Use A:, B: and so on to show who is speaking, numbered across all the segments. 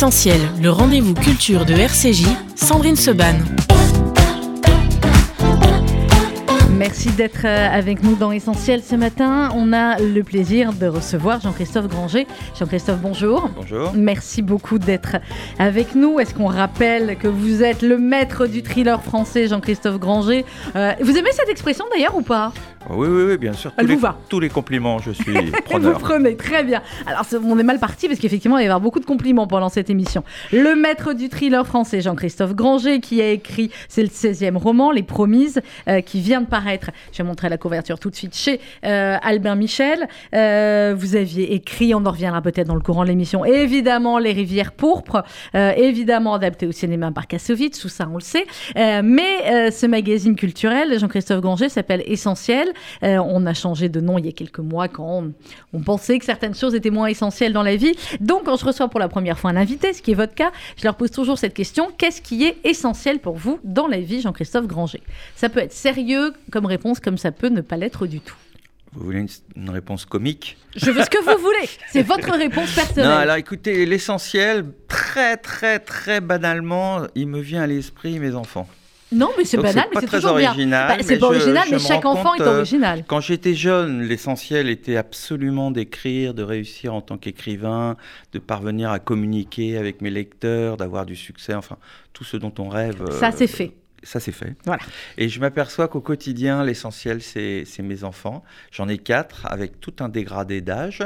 A: Essentiel, le rendez-vous culture de RCJ, Sandrine Seban.
B: Merci d'être euh, avec nous dans Essentiel ce matin. On a le plaisir de recevoir Jean-Christophe Granger. Jean-Christophe, bonjour.
C: Bonjour.
B: Merci beaucoup d'être avec nous. Est-ce qu'on rappelle que vous êtes le maître du thriller français, Jean-Christophe Granger? Euh, Vous aimez cette expression d'ailleurs ou pas?
C: Oui, oui, oui, bien sûr.
B: Elle
C: tous
B: vous
C: les,
B: va
C: Tous les compliments, je suis
B: Vous
C: preneur.
B: prenez, très bien. Alors, on est mal parti parce qu'effectivement, il va y avoir beaucoup de compliments pendant cette émission. Le maître du thriller français, Jean-Christophe Granger, qui a écrit, c'est le 16e roman, Les Promises, euh, qui vient de paraître, je vais montrer la couverture tout de suite, chez euh, Albin Michel. Euh, vous aviez écrit, on en reviendra peut-être dans le courant de l'émission, évidemment, Les Rivières Pourpres, euh, évidemment adapté au cinéma par Kassovitz, tout ça, on le sait. Mais ce magazine culturel, Jean-Christophe Granger, s'appelle Essentiel. Euh, on a changé de nom il y a quelques mois quand on, on pensait que certaines choses étaient moins essentielles dans la vie. Donc, quand je reçois pour la première fois un invité, ce qui est votre cas, je leur pose toujours cette question qu'est-ce qui est essentiel pour vous dans la vie, Jean-Christophe Granger? Ça peut être sérieux comme réponse, comme ça peut ne pas l'être du tout.
C: Vous voulez une, une réponse comique?
B: Je veux ce que vous voulez. C'est votre réponse personnelle.
C: Non, alors écoutez, l'essentiel, très, très, très banalement, il me vient à l'esprit mes enfants.
B: Non, mais c'est banal, mais c'est
C: très
B: toujours bien.
C: original,
B: Bah, c'est pas original,
C: je
B: mais chaque enfant
C: compte,
B: est
C: euh,
B: original.
C: Quand j'étais jeune, l'essentiel était absolument d'écrire, de réussir en tant qu'écrivain, de parvenir à communiquer avec mes lecteurs, d'avoir du succès, enfin, tout ce dont on rêve. euh,
B: Ça, c'est fait.
C: Ça, c'est fait.
B: Voilà.
C: Et je m'aperçois qu'au quotidien, l'essentiel, c'est mes enfants. J'en ai quatre avec tout un dégradé d'âge.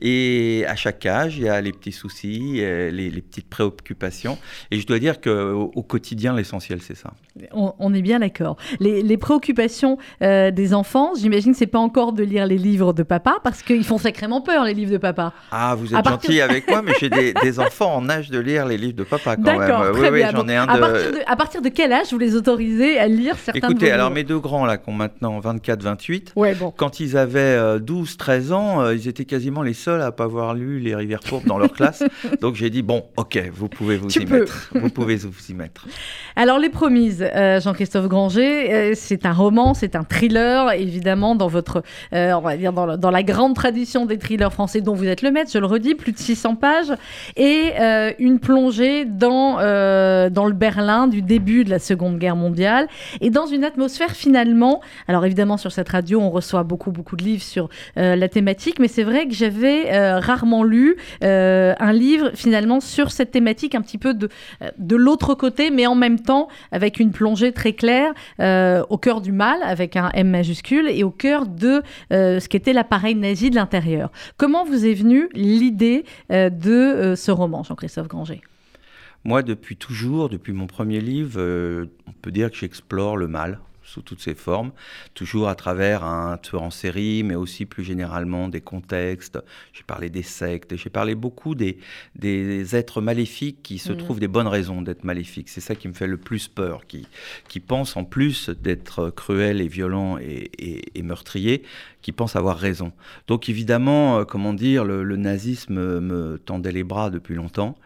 C: Et à chaque âge, il y a les petits soucis, euh, les, les petites préoccupations. Et je dois dire qu'au au quotidien, l'essentiel, c'est ça.
B: On, on est bien d'accord. Les, les préoccupations euh, des enfants, j'imagine, c'est pas encore de lire les livres de papa, parce qu'ils font sacrément peur, les livres de papa.
C: Ah, vous
B: À
C: êtes
B: partir-
C: gentil avec moi, mais j'ai des, des enfants en âge de lire les livres de papa quand même.
B: D'accord,
C: oui, oui, j'en ai un
B: à,
C: de...
B: partir de, à partir de quel âge vous les autorisez à lire certains
C: Écoutez, alors
B: livres
C: mes deux grands, là, qui ont maintenant 24, 28,
B: Ouais, bon.
C: quand ils avaient 12, 13 ans, euh, ils étaient quasiment les seuls à pas avoir lu Les Rivières Pourpres dans leur classe. Donc j'ai dit, bon, ok, vous pouvez vous
B: Tu
C: y
B: peux.
C: mettre. Vous pouvez vous y mettre.
B: Alors, Les Promises, euh, Jean-Christophe Granger, euh, c'est un roman, c'est un thriller, évidemment, dans votre, euh, on va dire, dans, la- dans la grande tradition des thrillers français dont vous êtes le maître, je le redis, plus de 600 pages, et euh, une plongée dans, euh, dans le Berlin du début de la Seconde Guerre mondiale, et dans une atmosphère finalement, alors évidemment, sur cette radio, on reçoit beaucoup, beaucoup de livres sur euh, la thématique, mais c'est vrai que j'avais euh, rarement lu euh, un livre finalement sur cette thématique un petit peu de, de l'autre côté, mais en même temps avec une plongée très claire au cœur du mal, avec un M majuscule, et au cœur de ce qu'était l'appareil nazi de l'intérieur. Comment vous est venue l'idée de ce roman, Jean-Christophe Granger?
C: Moi, depuis toujours, depuis mon premier livre, euh, on peut dire que j'explore le mal sous toutes ses formes, toujours à travers un tueur en série, mais aussi plus généralement des contextes. J'ai parlé des sectes, j'ai parlé beaucoup des, des êtres maléfiques qui se
B: Mhm.
C: trouvent des bonnes raisons d'être maléfiques. C'est ça qui me fait le plus peur, qui, qui pensent en plus d'être cruels et violents et, et, et meurtriers, qui pensent avoir raison. Donc évidemment, euh, comment dire, le, le nazisme me, me tendait les bras depuis longtemps,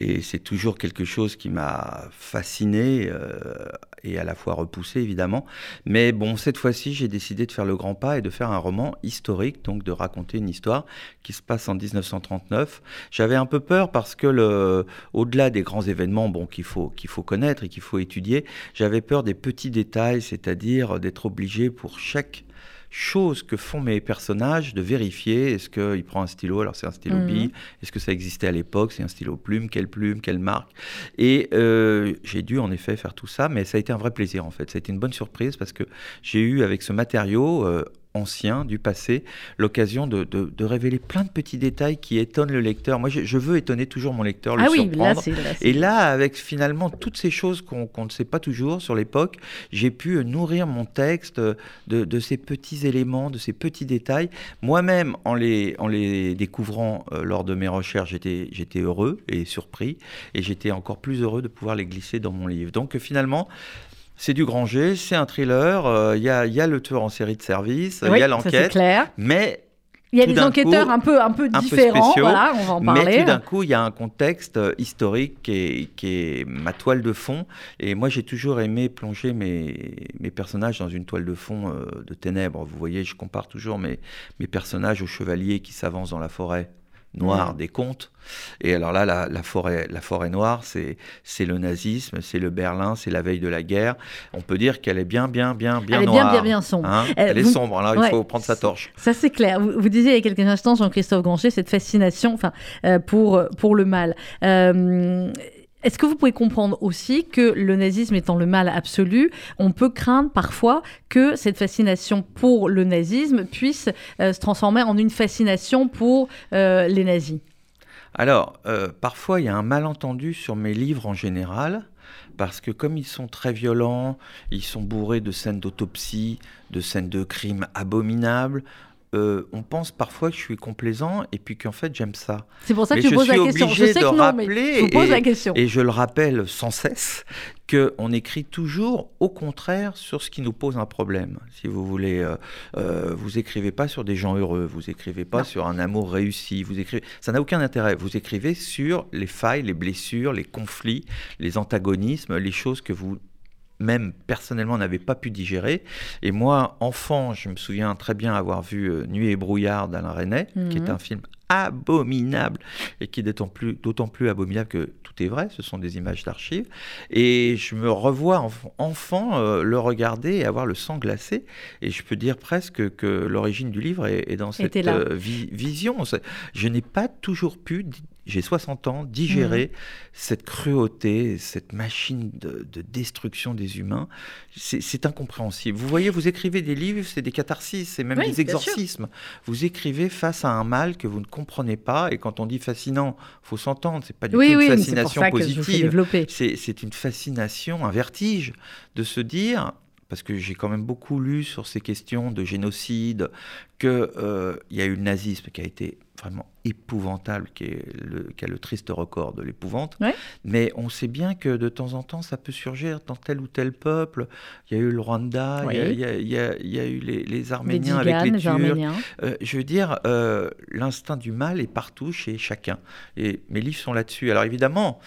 C: et c'est toujours quelque chose qui m'a fasciné euh, et à la fois repoussé évidemment. Mais bon, cette fois-ci, j'ai décidé de faire le grand pas et de faire un roman historique, donc de raconter une histoire qui se passe en 1939. J'avais un peu peur parce que le, au-delà des grands événements, bon, qu'il faut qu'il faut connaître et qu'il faut étudier, j'avais peur des petits détails, c'est-à-dire d'être obligé pour chaque chose que font mes personnages de vérifier est-ce qu'il prend un stylo? Alors c'est un stylo bille. Est-ce que ça existait à l'époque? C'est un stylo plume. Quelle plume? Quelle marque? Et euh, j'ai dû en effet faire tout ça mais ça a été un vrai plaisir en fait. Ça a été une bonne surprise parce que j'ai eu avec ce matériau euh, ancien du passé l'occasion de, de- de révéler plein de petits détails qui étonnent le lecteur moi je, je veux étonner toujours mon lecteur le
B: Ah oui,
C: surprendre
B: là,
C: et là, avec finalement toutes ces choses qu'on ne sait pas toujours sur l'époque, j'ai pu euh, nourrir mon texte euh, de, de ces petits éléments, de ces petits détails. Moi-même, en les, en les découvrant euh, lors de mes recherches, j'étais heureux et surpris, et j'étais encore plus heureux de pouvoir les glisser dans mon livre. Donc finalement, c'est du Granger, c'est un thriller, euh, il y, a, il y a le tueur en série de service, euh, il
B: Oui,
C: y a l'enquête,
B: clair.
C: mais
B: Il y a
C: tout
B: des enquêteurs
C: coup,
B: un peu, un peu
C: peu
B: différents,
C: spéciaux,
B: voilà, on va en
C: Mais
B: parler.
C: tout d'un coup, il y a un contexte euh, historique qui est, qui est ma toile de fond. Et moi, j'ai toujours aimé plonger mes, mes personnages dans une toile de fond de ténèbres. Vous voyez, je compare toujours mes, mes personnages aux chevaliers qui s'avancent dans la forêt. Noire
B: Mm.
C: des contes. Et alors là, la, la forêt, la forêt noire, c'est c'est le nazisme, c'est le Berlin, c'est la veille de la guerre. On peut dire qu'elle est bien, bien, bien, bien
B: Elle est bien,
C: noire.
B: bien, bien sombre.
C: Hein
B: Euh,
C: Elle est sombre, alors
B: Ouais.
C: il faut prendre sa torche.
B: Ça, c'est clair. Vous, vous disiez il y a quelques instants, Jean-Christophe Granger, cette fascination enfin, euh, pour, pour le mal. Euh, Est-ce que vous pouvez comprendre aussi que le nazisme étant le mal absolu, on peut craindre parfois que cette fascination pour le nazisme puisse euh, se transformer en une fascination pour euh, les nazis?
C: Alors, euh, parfois, il y a un malentendu sur mes livres en général, parce que comme ils sont très violents, ils sont bourrés de scènes d'autopsie, de scènes de crimes abominables, euh, on pense parfois que je suis complaisant et puis qu'en fait j'aime ça.
B: C'est pour ça que
C: Mais
B: je vous
C: je
B: pose la question. Je sais
C: de
B: que non, mais
C: rappeler
B: je vous pose
C: et-
B: la question.
C: Et je le rappelle sans cesse qu'on écrit toujours au contraire sur ce qui nous pose un problème. Si vous voulez, euh, euh, vous écrivez pas sur des gens heureux, vous écrivez pas
B: Non.
C: sur un amour réussi, vous écrivez, ça n'a aucun intérêt. Vous écrivez sur les failles, les blessures, les conflits, les antagonismes, les choses que vous même personnellement n'avez pas pu digérer. Et moi, enfant, je me souviens très bien avoir vu euh, Nuit et brouillard d'Alain Resnais, qui
B: Mhm.
C: est un film abominable et qui est d'autant plus, d'autant plus abominable que tout est vrai, ce sont des images d'archives. Et je me revois enf- enfant euh, le regarder et avoir le sang glacé. Et je peux dire presque que l'origine du livre est, est dans cette euh, vi- vision. Je n'ai pas toujours pu, j'ai 60 ans, digérer
B: Mhm.
C: cette cruauté, cette machine de, de destruction des humains. C'est incompréhensible. Vous voyez, vous écrivez des livres, c'est des catharsis, c'est même
B: Oui,
C: des exorcismes. Vous écrivez face à un mal que vous ne comprenez pas. Et quand on dit fascinant, faut s'entendre. C'est pas du
B: Oui,
C: tout
B: oui,
C: une fascination positive. c'est une fascination, un vertige de se dire, parce que j'ai quand même beaucoup lu sur ces questions de génocide, qu'il y a eu le nazisme qui a été vraiment épouvantable, qui, est le, qui a le triste record de l'épouvante.
B: Ouais.
C: Mais on sait bien que de temps en temps, ça peut surgir dans tel ou tel peuple. Il y a eu le Rwanda, il y a-
B: Oui.
C: il y, a- il y a- il y a eu les, les
B: Les
C: Arméniens
B: Tziganes,
C: avec les
B: les
C: Turcs.
B: Arméniens.
C: Euh, je veux dire, euh, l'instinct du mal est partout chez chacun. Et mes livres sont là-dessus. Alors évidemment,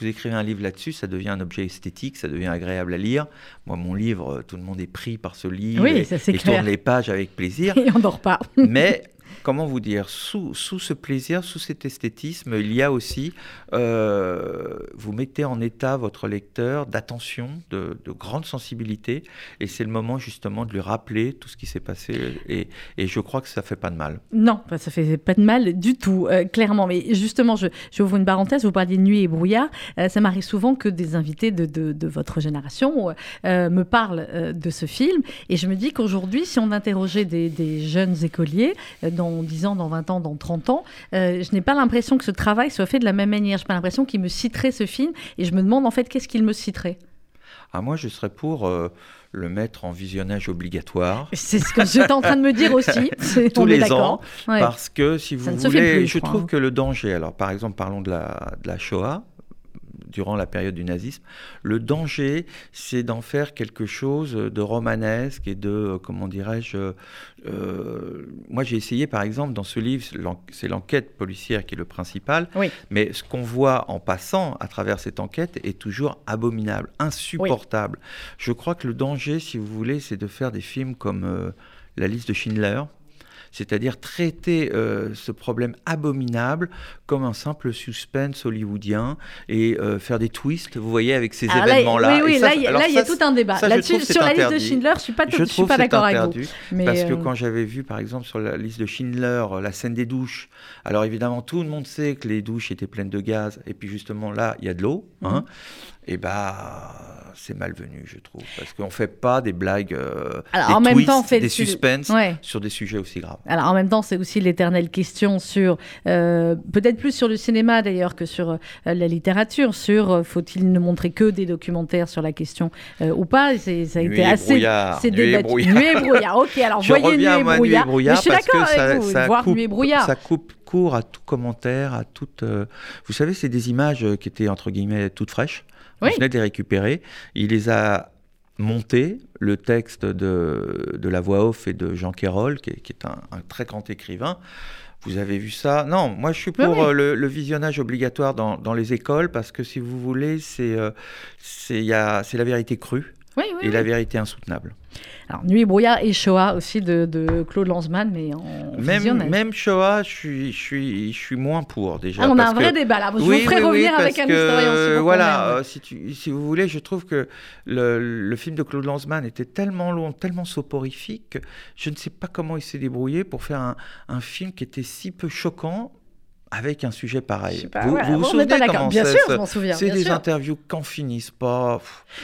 C: vous écrivez un livre là-dessus, ça devient un objet esthétique, ça devient agréable à lire. Moi, mon livre, euh, tout le monde est pris par ce livre
B: Oui,
C: et,
B: ça, c'est
C: et
B: clair.
C: tourne les pages avec plaisir.
B: Et on dort pas.
C: Mais comment vous dire, sous, sous ce plaisir, sous cet esthétisme, il y a aussi, euh, vous mettez en état votre lecteur d'attention, de, de grande sensibilité, et c'est le moment justement de lui rappeler tout ce qui s'est passé, et, et je crois que ça fait pas de mal.
B: Non, ça fait pas de mal du tout, euh, clairement. Mais justement, je, je ouvre une parenthèse, vous parliez de nuit et brouillard. Euh, ça m'arrive souvent que des invités de, de- votre génération euh, me parlent euh, de ce film. Et je me dis qu'aujourd'hui, si on interrogeait des, jeunes écoliers, euh, dans 10 ans, dans 20 ans, dans 30 ans, euh, je n'ai pas l'impression que ce travail soit fait de la même manière. Je n'ai pas l'impression qu'ils me citeraient ce film. Et je me demande en fait qu'est-ce qu'ils me citeraient.
C: Ah, moi, je serais pour euh, le mettre en visionnage obligatoire.
B: C'est ce que j'étais en train de me dire aussi.
C: Tous les ans,
B: Ouais.
C: Parce que si vous voulez,
B: plus, je
C: je trouve
B: hein.
C: que le danger, alors par exemple, parlons de la, de la Shoah, durant la période du nazisme, le danger, c'est d'en faire quelque chose de romanesque et de, euh, comment dirais-je, euh, euh, moi j'ai essayé par exemple dans ce livre, c'est l'enquête policière qui est le principal,
B: Oui.
C: mais ce qu'on voit en passant à travers cette enquête est toujours abominable, insupportable. Je crois que le danger, si vous voulez, c'est de faire des films comme euh, La liste de Schindler, c'est-à-dire traiter euh, ce problème abominable comme un simple suspense hollywoodien et euh, faire des twists, vous voyez, avec ces événements-là.
B: Oui,
C: Et
B: oui,
C: ça,
B: là, il y a-
C: alors
B: là, il y a
C: ça,
B: tout un débat. sur la liste de. Schindler, je suis pas, tout-
C: je
B: je suis pas d'accord avec vous. Mais,
C: Parce que
B: euh,
C: quand j'avais vu, par exemple, sur la liste de Schindler, la scène des douches, alors évidemment, tout le monde sait que les douches étaient pleines de gaz, et puis justement là, il y a de l'eau,
B: Mhm.
C: hein, et bah, c'est malvenu, je trouve, parce qu'on fait pas des blagues, euh,
B: Alors,
C: des
B: en même temps, on fait
C: des
B: le-
C: suspens
B: Ouais.
C: sur des sujets aussi graves.
B: Alors en même temps, c'est aussi l'éternelle question sur, euh, peut-être plus sur le cinéma d'ailleurs que sur euh, la littérature, sur faut-il ne montrer que des documentaires sur la question ou pas? C'est- Ça a
C: Nuit
B: été assez
C: brouillard,
B: c'est
C: nuit et
B: débattu.
C: brouillard.
B: Nuit et brouillard. Ok, alors
C: Je
B: voyez Nuit et
C: Nuit
B: brouillard. Mais je suis d'accord
C: ça-
B: avec vous.
C: ça
B: voir
C: coupe-
B: Nuit et brouillard.
C: Ça coupe court à tout commentaire, à toute. Vous savez, c'est des images qui étaient entre guillemets toutes fraîches.
B: Oui.
C: On venait de les récupérer. Il les a montées. Le texte de, de la voix off et de Jean Quérol, qui est, qui est un, un très grand écrivain. Vous avez vu ça? Non, moi je suis pour
B: oui.
C: euh, le, le visionnage obligatoire dans, dans les écoles parce que si vous voulez, c'est euh, c'est la vérité crue. Et la vérité insoutenable.
B: Alors, Nuit brouillard et Shoah aussi de, Claude Lanzmann, mais en
C: même, même Shoah, je suis, je, suis, je suis moins pour déjà.
B: Ah, on a un vrai débat là. Je vous ferai revenir avec un historien.
C: Si voilà, euh, si, tu, si, vous voulez, je trouve que le, le, film de Claude Lanzmann était tellement long, tellement soporifique, que je ne sais pas comment il s'est débrouillé pour faire un, un film qui était si peu choquant, avec un sujet pareil.
B: vous, vous, vous souvenez comment Bien sûr, je m'en souviens.
C: C'est des interviews qu'en finissent pas.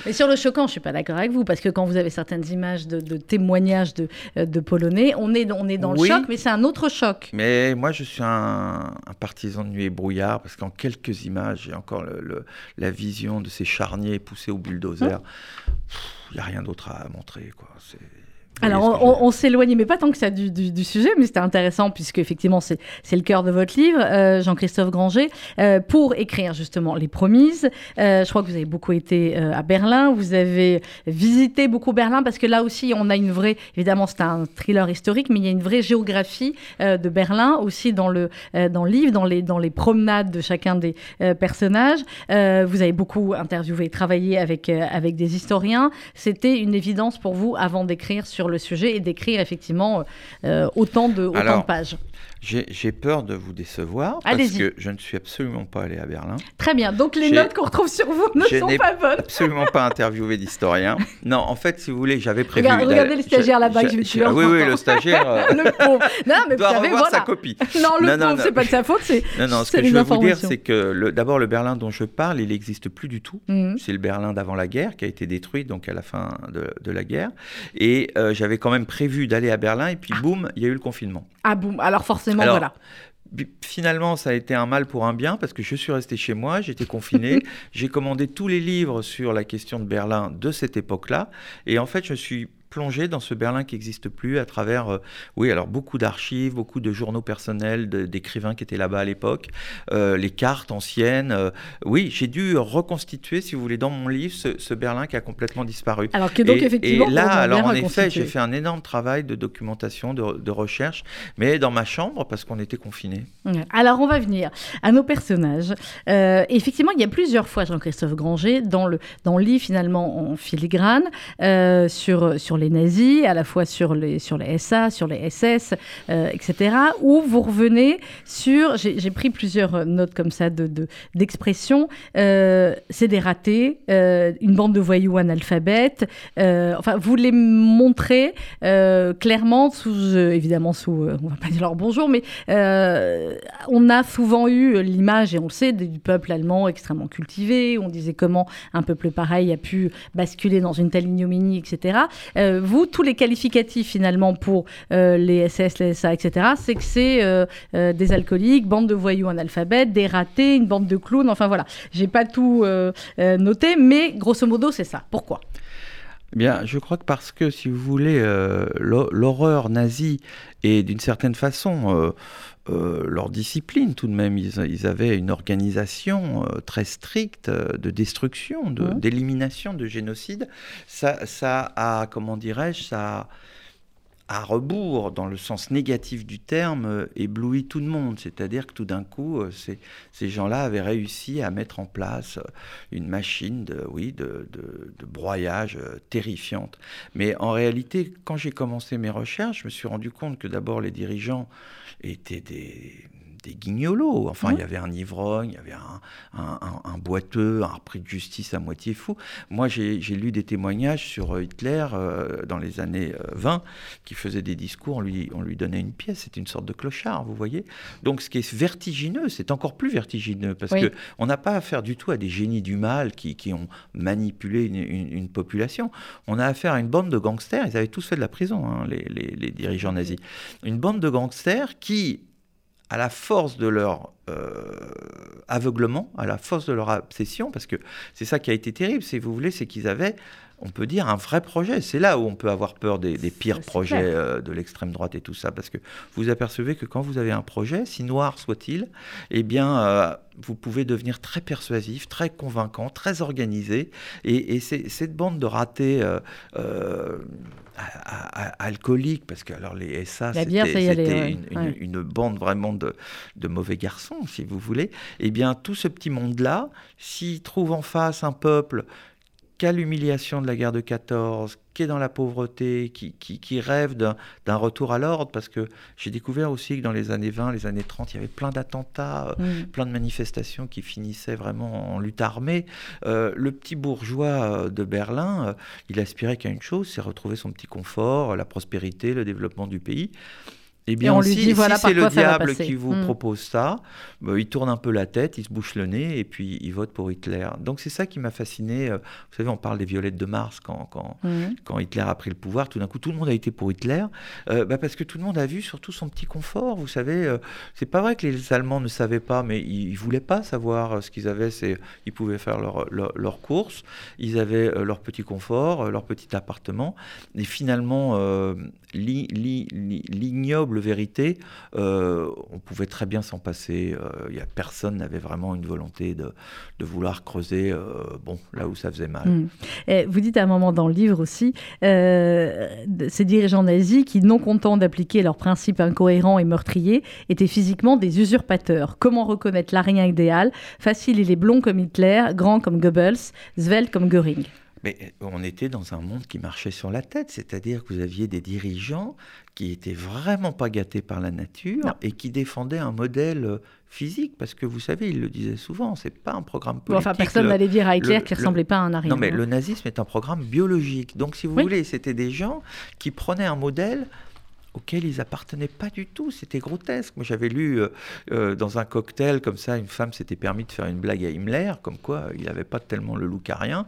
B: Mais sur le choquant, je suis pas d'accord avec vous parce que quand vous avez certaines images de, témoignages de, euh, de, Polonais, on est, on est dans le choc, mais c'est un autre choc.
C: Mais moi, je suis un, partisan de nuit et brouillard parce qu'en quelques images, j'ai encore le, la vision de ces charniers poussés au bulldozer. Hum. Il n'y a rien d'autre à montrer. Quoi. C'est
B: alors, on, s'éloigne, mais pas tant que ça du, sujet, mais c'était intéressant puisque effectivement c'est le cœur de votre livre, euh, Jean-Christophe Granger, euh, pour écrire justement Les Promises. Euh, je crois que vous avez beaucoup été à Berlin, vous avez visité beaucoup Berlin parce que là aussi on a une vraie, évidemment c'est un thriller historique, mais il y a une vraie géographie de Berlin aussi dans le dans le livre, dans les dans les promenades de chacun des personnages. vous avez beaucoup interviewé, travaillé avec avec des historiens. C'était une évidence pour vous avant d'écrire sur le sujet et d'écrire effectivement euh, autant, de, autant de pages.
C: J'ai peur de vous décevoir parce que je ne suis absolument pas allé à Berlin.
B: Très bien, donc les notes qu'on retrouve sur vous ne sont pas bonnes.
C: absolument pas interviewé d'historien. Non, en fait, si vous voulez, j'avais prévu.
B: regardez le stagiaire là-bas que je vais tuer.
C: Oui, oui, le stagiaire. Euh,
B: le pauvre. Non, mais
C: doit
B: vous savez,
C: voilà. sa copie.
B: Non, le pauvre, c'est pas de sa faute, c'est.
C: Non, non, ce que je veux vous dire, c'est que d'abord, le Berlin dont je parle, il n'existe plus du tout. Mhm. C'est le Berlin d'avant la guerre qui a été détruit, donc à la fin de, de la guerre. Et euh, j'avais quand même prévu d'aller à Berlin, et puis ah. boum, il y a eu le confinement.
B: Ah boum, alors forcément, voilà.
C: finalement, ça a été un mal pour un bien parce que je suis resté chez moi, j'étais confiné, j'ai commandé tous les livres sur la question de Berlin de cette époque-là, et en fait, je suis plongé dans ce Berlin qui n'existe plus à travers, euh, oui, alors beaucoup d'archives, beaucoup de journaux personnels d'écrivains qui étaient là-bas à l'époque, euh, les cartes anciennes. Euh, oui, j'ai dû reconstituer, si vous voulez, dans mon livre, ce, Berlin qui a complètement disparu.
B: Alors que donc, effectivement,
C: et là, alors en effet, j'ai fait un énorme travail de documentation, de, recherche, mais dans ma chambre parce qu'on était confinés.
B: Alors, on va venir à nos personnages. effectivement, il y a plusieurs fois Jean-Christophe Granger dans le, dans le livre, finalement, en filigrane, sur, sur les les nazis, à la fois sur les, sur les SA, sur les SS, euh, etc. Où vous revenez sur, j'ai pris plusieurs notes comme ça d'expressions, de, euh, c'est des ratés, euh, une bande de voyous analphabètes. enfin, vous les montrez clairement, sous, évidemment sous, on va pas dire leur bonjour, mais on a souvent eu l'image, et on le sait, du peuple allemand extrêmement cultivé. On disait comment un peuple pareil a pu basculer dans une telle ignominie, etc. Euh, vous, tous les qualificatifs finalement pour euh, les SS, les SA, etc., c'est que c'est euh, des alcooliques, bande de voyous analphabètes, des ratés, une bande de clowns, enfin voilà. J'ai pas tout noté, mais grosso modo, c'est ça. Pourquoi?
C: Eh Bien, je crois que parce que, si vous voulez, l'horreur nazie est d'une certaine façon leur discipline tout de même. Ils, avaient une organisation très stricte de destruction, mmh. d'élimination, de, génocide. Ça, ça a, comment dirais-je, ça à rebours, dans le sens négatif du terme, ébloui tout le monde. C'est-à-dire que tout d'un coup, ces, ces gens-là avaient réussi à mettre en place une machine de, oui, de, de broyage terrifiante. Mais en réalité, quand j'ai commencé mes recherches, je me suis rendu compte que d'abord les dirigeants étaient des, des guignolos. Enfin, il y avait un ivrogne, il y avait un, un, boiteux, un repris de justice à moitié fou. Moi, j'ai lu des témoignages sur euh, Hitler euh, dans les années 20 euh, qui faisait des discours, on lui, on lui donnait une pièce, c'était une sorte de clochard, vous voyez. Donc, ce qui est vertigineux, c'est encore plus vertigineux parce que on n'a pas affaire du tout à des génies du mal qui, qui ont manipulé une, une, population. On a affaire à une bande de gangsters, ils avaient tous fait de la prison, hein, les, les, les dirigeants nazis. Une bande de gangsters qui à la force de leur aveuglement, à la force de leur obsession, parce que c'est ça qui a été terrible, si vous voulez, c'est qu'ils avaient, on peut dire, un vrai projet. C'est là où on peut avoir peur des, pires projets euh, de l'extrême droite et tout ça, parce que vous apercevez que quand vous avez un projet, si noir soit-il, eh bien, euh, vous pouvez devenir très persuasif, très convaincant, très organisé, et, cette bande de ratés alcoolique, parce que alors les SA, c'était une, bande vraiment de, de, mauvais garçons, si vous voulez, eh bien tout ce petit monde-là, s'il trouve en face un peuple qui a l'humiliation de la guerre de 14, qui est dans la pauvreté, qui, qui, rêve d'un retour à l'ordre, parce que j'ai découvert aussi que dans les années 20, les années 30, il y avait plein d'attentats, euh, plein de manifestations qui finissaient vraiment en lutte armée. Euh, le petit bourgeois de Berlin, il aspirait qu'à une chose, c'est retrouver son petit confort, la prospérité, le développement du pays. Eh bien, si, si c'est le diable qui vous hmm. propose ça, bah, il tourne un peu la tête, il se bouche le nez et puis il vote pour Hitler. Donc c'est ça qui m'a fasciné. Euh, vous savez, on parle des violettes de Mars quand, quand, hmm. quand Hitler a pris le pouvoir. Tout d'un coup, tout le monde a été pour Hitler euh, bah, parce que tout le monde a vu surtout son petit confort. Vous savez, euh, c'est pas vrai que les Allemands ne savaient pas, mais ils, ne voulaient pas savoir ce qu'ils avaient. C'est, ils pouvaient faire leurs leur, leur courses, ils avaient leur petit confort, leur petit appartement. Et finalement, l'ignoble vérité, euh, on pouvait très bien s'en passer. Euh, y a personne n'avait vraiment une volonté de, vouloir creuser euh, bon, là où ça faisait mal.
B: Hmm. Et vous dites à un moment dans le livre aussi, ces dirigeants nazis qui, non contents d'appliquer leurs principes incohérents et meurtriers, étaient physiquement des usurpateurs. Comment reconnaître l'arien idéal? Facile, il est blond comme Hitler, grand comme Goebbels, svelte comme Göring.
C: Mais on était dans un monde qui marchait sur la tête, c'est-à-dire que vous aviez des dirigeants qui étaient vraiment pas gâtés par la nature et qui défendaient un modèle euh, physique, parce que vous savez, il le disait souvent, c'est pas un programme politique.
B: enfin, personne n'allait dire à Hitler qu'il ressemblait pas à un arien.
C: Non, mais le nazisme est un programme biologique. Donc, si vous voulez, c'était des gens qui prenaient un modèle auquel ils appartenaient pas du tout. C'était grotesque. Moi, j'avais lu euh, euh, dans un cocktail comme ça, une femme s'était permis de faire une blague à Himmler, comme quoi il n'avait pas tellement le loup rien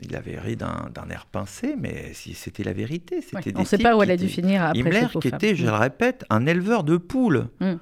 C: il avait ri d'un air pincé, mais si c'était la vérité. C'était
B: on ne sait pas où elle a dû finir après.
C: Himmler, qui était, je le répète, un éleveur de poules.
B: Hmm.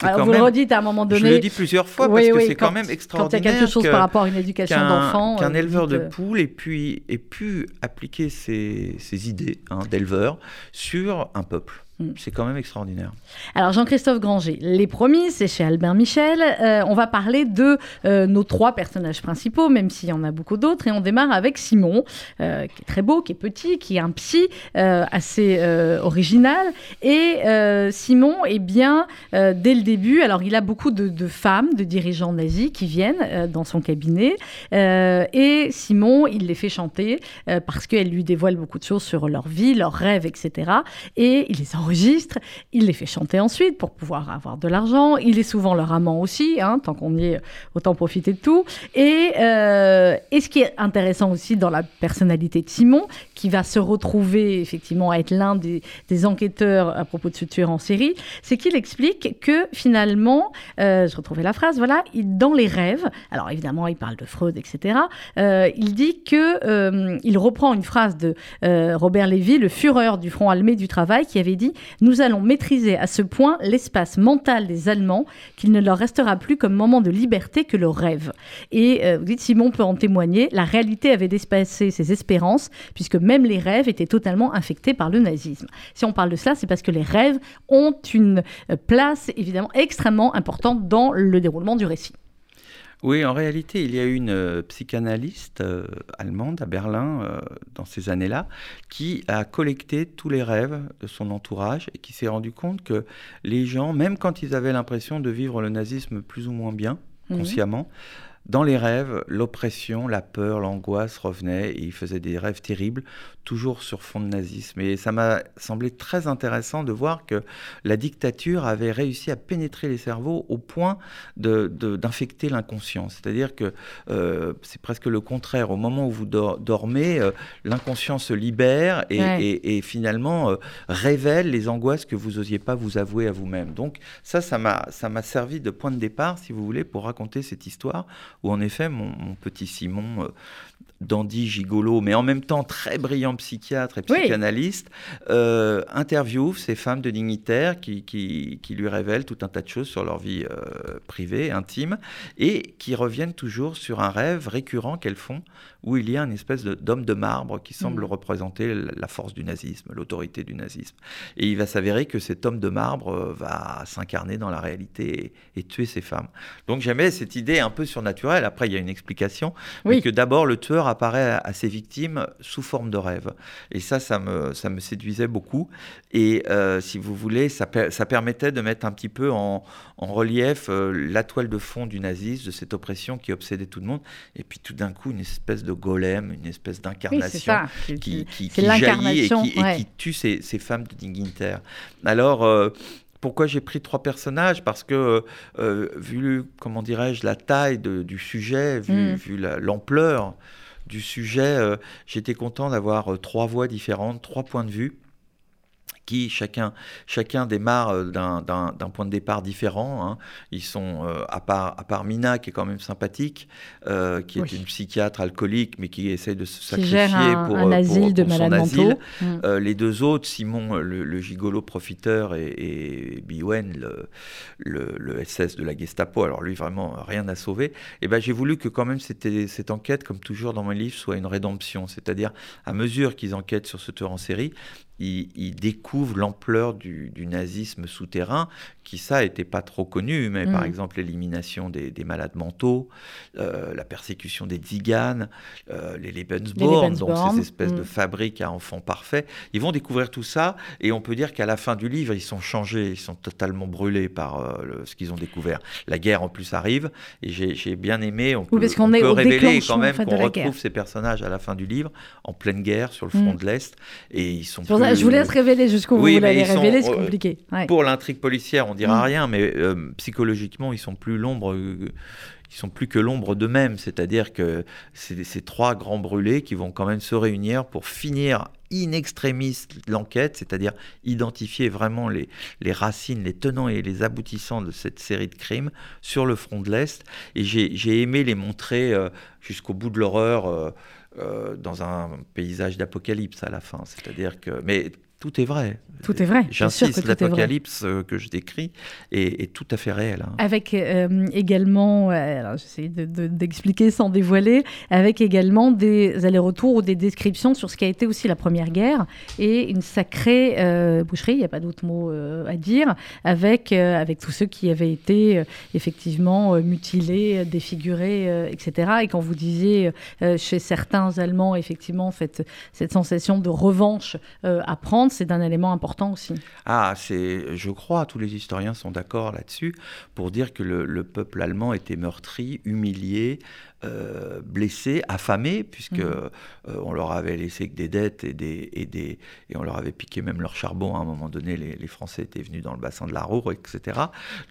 B: Alors, vous le redites à un moment donné.
C: Je le dis plusieurs fois parce que c'est quand même extraordinaire.
B: Quand il y a quelque chose par rapport à une éducation d'enfant.
C: Qu'un éleveur de poules ait pu, ait pu appliquer ses, ses idées hein, d'éleveur sur un peuple. Mm. C'est quand même extraordinaire.
B: Alors Jean-Christophe Granger, Les Promis, c'est chez Albert Michel. Euh, on va parler de euh, nos trois personnages principaux, même s'il y en a beaucoup d'autres. Et on démarre avec Simon, euh, qui est très beau, qui est petit, qui est un psy assez original. Et Simon, eh bien, dès le début, alors il a beaucoup de, femmes, de dirigeants nazis qui viennent dans son cabinet. et Simon, il les fait chanter parce qu'elle lui dévoile beaucoup de choses sur leur vie, leurs rêves, etc. Et il les enregistre il les fait chanter ensuite pour pouvoir avoir de l'argent. Il est souvent leur amant aussi, hein, tant qu'on y est, autant profiter de tout. Et, euh, et ce qui est intéressant aussi dans la personnalité de Simon, qui va se retrouver effectivement à être l'un des, enquêteurs à propos de ce tueur en série, c'est qu'il explique que finalement, euh, je retrouvais la phrase, voilà, dans les rêves, alors évidemment il parle de Freud, etc., euh, il dit que il reprend une phrase de Robert Lévy, le fureur du front allemand du travail, qui avait dit nous allons maîtriser à ce point l'espace mental des Allemands qu'il ne leur restera plus comme moment de liberté que le rêve. Et euh, vous dites, Simon peut en témoigner, la réalité avait dépassé ses espérances, puisque même les rêves étaient totalement infectés par le nazisme. Si on parle de cela, c'est parce que les rêves ont une euh, place évidemment extrêmement importante dans le déroulement du récit.
C: Oui, en réalité, il y a une euh, psychanalyste euh, allemande à Berlin euh, dans ces années-là qui a collecté tous les rêves de son entourage et qui s'est rendu compte que les gens, même quand ils avaient l'impression de vivre le nazisme plus ou moins bien, mhm. consciemment, dans les rêves, l'oppression, la peur, l'angoisse revenaient et ils faisaient des rêves terribles toujours sur fond de nazisme. Et ça m'a semblé très intéressant de voir que la dictature avait réussi à pénétrer les cerveaux au point d'infecter de, l'inconscient. C'est-à-dire que euh, c'est presque le contraire. Au moment où vous dormez, euh, l'inconscient se libère et, et, finalement euh, révèle les angoisses que vous n'osiez pas vous avouer à vous-même. Donc ça, ça m'a servi de point de départ, si vous voulez, pour raconter cette histoire où en effet mon, mon petit Simon dandy gigolo, mais en même temps très brillant psychiatre et psychanalyste, euh, interviewe ces femmes de dignitaires qui, qui, lui révèlent tout un tas de choses sur leur vie euh, privée, intime, et qui reviennent toujours sur un rêve récurrent qu'elles font, où il y a une espèce d'homme de, marbre qui semble mm. représenter la force du nazisme, l'autorité du nazisme. Et il va s'avérer que cet homme de marbre euh, va s'incarner dans la réalité et, tuer ces femmes. Donc j'aimais cette idée un peu surnaturelle surnaturel. Après, il y a une explication. Mais que d'abord, le tueur apparaît à, ses victimes sous forme de rêve. Et ça, ça me, ça me séduisait beaucoup. Et euh, si vous voulez, ça, ça, permettait de mettre un petit peu en, en relief euh, la toile de fond du nazisme, de cette oppression qui obsédait tout le monde. Et puis tout d'un coup, une espèce de golem, une espèce d'incarnation qui, qui, qui jaillit et qui, et qui tue ces, ces, femmes de dignitaires. Alors, euh, pourquoi j'ai pris trois personnages? Parce que, euh, vu, comment dirais-je, la taille du sujet, vu, mm. l'ampleur du sujet, euh, j'étais content d'avoir trois voix différentes, trois points de vue qui chacun, chacun démarre euh, d'un point de départ différent. Hein. Ils sont, euh, à, part, à part Mina, qui est quand même sympathique, euh, qui est une psychiatre alcoolique, mais qui essaye de se sacrifier pour, un
B: asile de son asile.
C: Mm. les deux autres, Simon, le, gigolo profiteur, et, et Biwen, le, le, SS de la Gestapo, alors lui, vraiment, rien à sauver. Et eh ben, j'ai voulu que quand même cette enquête, comme toujours dans mon livre, soit une rédemption. C'est-à-dire, à mesure qu'ils enquêtent sur ce tueur en série, il, découvre l'ampleur du, nazisme souterrain, qui ça n'était pas trop connu, mais par mm. exemple l'élimination des, malades mentaux, euh, la persécution des Tziganes, euh, les Lebensborn, donc ces espèces de mm. fabriques à enfants parfaits. Ils vont découvrir tout ça, et on peut dire qu'à la fin du livre, ils sont changés, ils sont totalement brûlés par euh, ce qu'ils ont découvert. La guerre en plus arrive, et j'ai bien aimé, on peut,
B: oui, on peut
C: révéler quand même qu'on retrouve ces personnages à la fin du livre, en pleine guerre, sur le front mm. de l'Est, et ils sont
B: je vous laisse révéler jusqu'où vous l'avez révélé, c'est euh, compliqué.
C: Pour l'intrigue policière, on dira mm. rien, mais euh, psychologiquement, ils sont plus l'ombre. Euh, ils sont plus que l'ombre d'eux-mêmes, c'est-à-dire que c'est ces trois grands brûlés qui vont quand même se réunir pour finir in extremis l'enquête, c'est-à-dire identifier vraiment les, les, racines, les tenants et les aboutissants de cette série de crimes sur le front de l'Est. Et j'ai aimé les montrer jusqu'au bout de l'horreur. Euh, dans un paysage d'apocalypse à la fin. C'est-à-dire que, mais tout est vrai.
B: Tout est vrai.
C: J'insiste, l'apocalypse euh, que je décris est, tout à fait réel. Hein.
B: Avec euh, également, euh, j'essaie d'expliquer sans dévoiler, avec également des allers-retours ou des descriptions sur ce qui a été aussi la Première Guerre et une sacrée boucherie, il n'y a pas d'autre mot à dire, avec, avec tous ceux qui avaient été effectivement mutilés, défigurés, etc. Et quand vous disiez chez certains Allemands, effectivement, cette, cette sensation de revanche à prendre, c'est un élément important aussi.
C: Ah, c'est, je crois, tous les historiens sont d'accord là-dessus pour dire que le, peuple allemand était meurtri, humilié, euh, blessés, affamés, puisque mhm. euh, on leur avait laissé que des dettes et, des, et, des, et on leur avait piqué même leur charbon. À un moment donné, les, Français étaient venus dans le bassin de la Ruhr, etc.